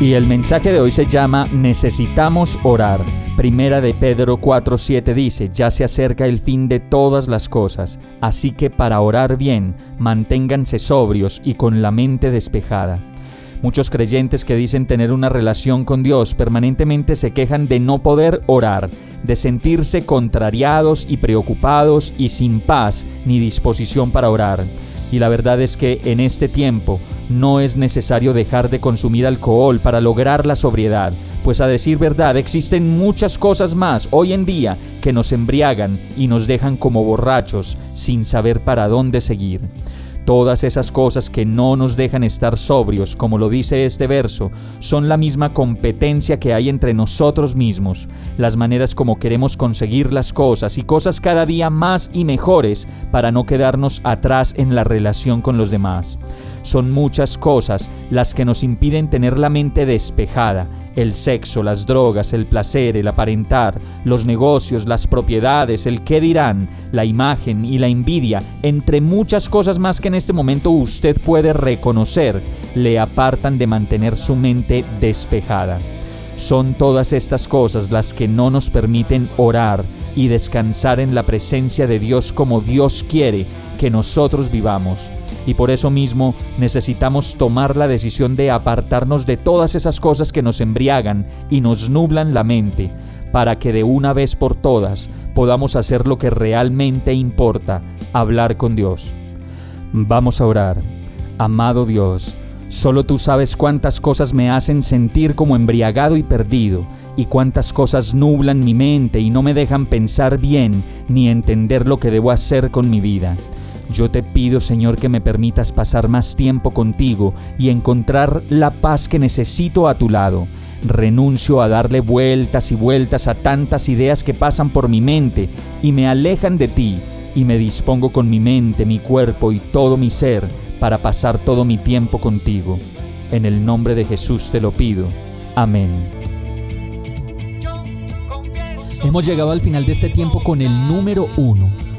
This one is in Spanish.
Y el mensaje de hoy se llama Necesitamos orar. Primera de Pedro 4:7 dice, ya se acerca el fin de todas las cosas, así que para orar bien, manténganse sobrios y con la mente despejada. Muchos creyentes que dicen tener una relación con Dios permanentemente se quejan de no poder orar, de sentirse contrariados y preocupados y sin paz ni disposición para orar. Y la verdad es que en este tiempo no es necesario dejar de consumir alcohol para lograr la sobriedad, pues a decir verdad existen muchas cosas más hoy en día que nos embriagan y nos dejan como borrachos sin saber para dónde seguir. Todas esas cosas que no nos dejan estar sobrios, como lo dice este verso, son la misma competencia que hay entre nosotros mismos, las maneras como queremos conseguir las cosas y cosas cada día más y mejores para no quedarnos atrás en la relación con los demás. Son muchas cosas las que nos impiden tener la mente despejada el sexo, las drogas, el placer, el aparentar, los negocios, las propiedades, el qué dirán, la imagen y la envidia, entre muchas cosas más que en este momento usted puede reconocer, le apartan de mantener su mente despejada. Son todas estas cosas las que no nos permiten orar y descansar en la presencia de Dios como Dios quiere que nosotros vivamos y por eso mismo necesitamos tomar la decisión de apartarnos de todas esas cosas que nos embriagan y nos nublan la mente, para que de una vez por todas podamos hacer lo que realmente importa, hablar con Dios. Vamos a orar. Amado Dios, solo tú sabes cuántas cosas me hacen sentir como embriagado y perdido, y cuántas cosas nublan mi mente y no me dejan pensar bien ni entender lo que debo hacer con mi vida. Yo te pido, Señor, que me permitas pasar más tiempo contigo y encontrar la paz que necesito a tu lado. Renuncio a darle vueltas y vueltas a tantas ideas que pasan por mi mente y me alejan de ti, y me dispongo con mi mente, mi cuerpo y todo mi ser para pasar todo mi tiempo contigo. En el nombre de Jesús te lo pido. Amén. Hemos llegado al final de este tiempo con el número uno